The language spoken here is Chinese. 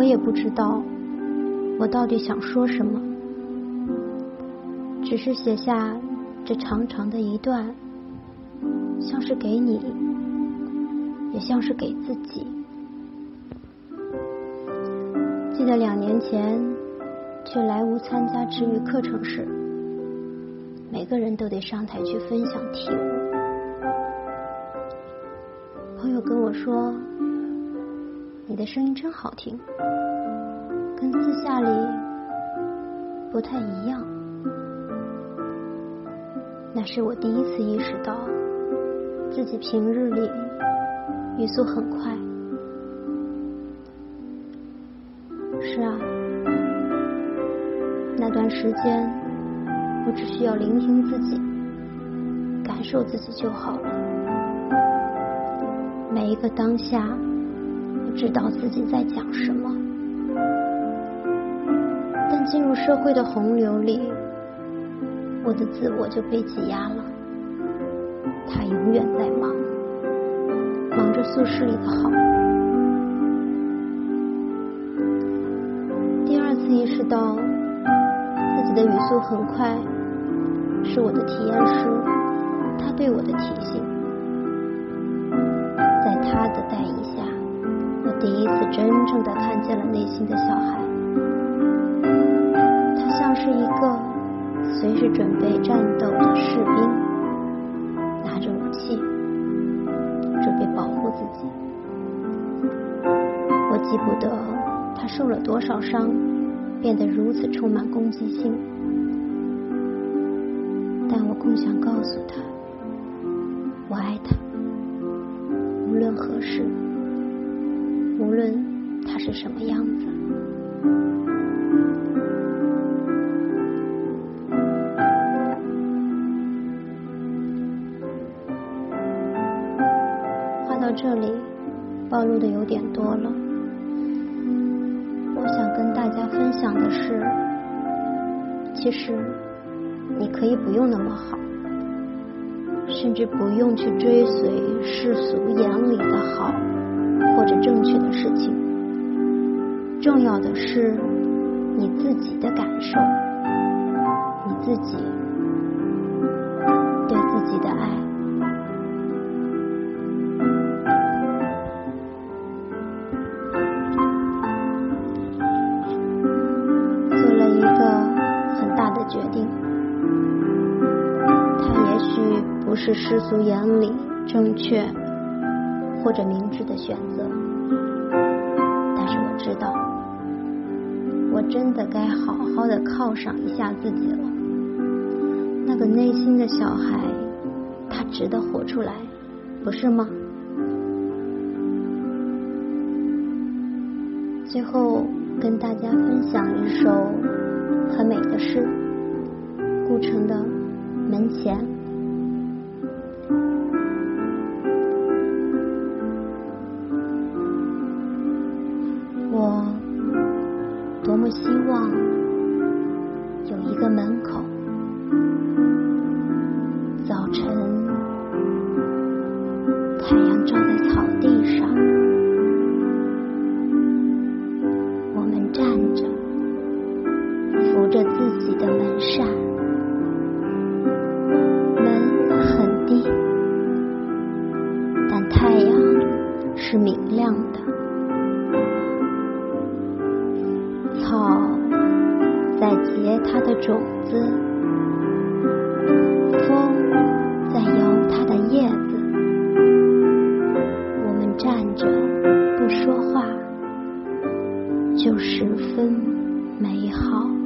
我也不知道我到底想说什么，只是写下这长长的一段，像是给你，也像是给自己。记得两年前去莱芜参加治愈课程时，每个人都得上台去分享体悟。朋友跟我说：“你的声音真好听，跟私下里不太一样。”那是我第一次意识到，自己平日里语速很快。是啊，那段时间我只需要聆听自己，感受自己就好了。每一个当下，知道自己在讲什么，但进入社会的洪流里，我的自我就被挤压了。他永远在忙，忙着宿舍里的好。第二次意识到自己的语速很快，是我的体验师，他对我的提醒。在他的带领下，第一次真正的看见了内心的小孩。他像是一个随时准备战斗的士兵，拿着武器，准备保护自己。我记不得他受了多少伤，变得如此充满攻击性，但我更想告诉他，无论他是什么样子，话到这里，暴露的有点多了。我想跟大家分享的是，其实你可以不用那么好。甚至不用去追随世俗眼里的好或者正确的事情，重要的是你自己的感受，你自己对自己的爱。做了一个很大的决定。他也许不是世俗眼里正确或者明智的选择，但是我知道，我真的该好好的犒赏一下自己了。那个内心的小孩，他值得活出来，不是吗？最后跟大家分享一首很美的诗，顾城的《门前》。希望有一个门口，早晨太阳照在草地上，我们站着，扶着自己的门扇，门很低，但太阳是明草在结它的种子，风在摇它的叶子。我们站着不说话，就十分美好。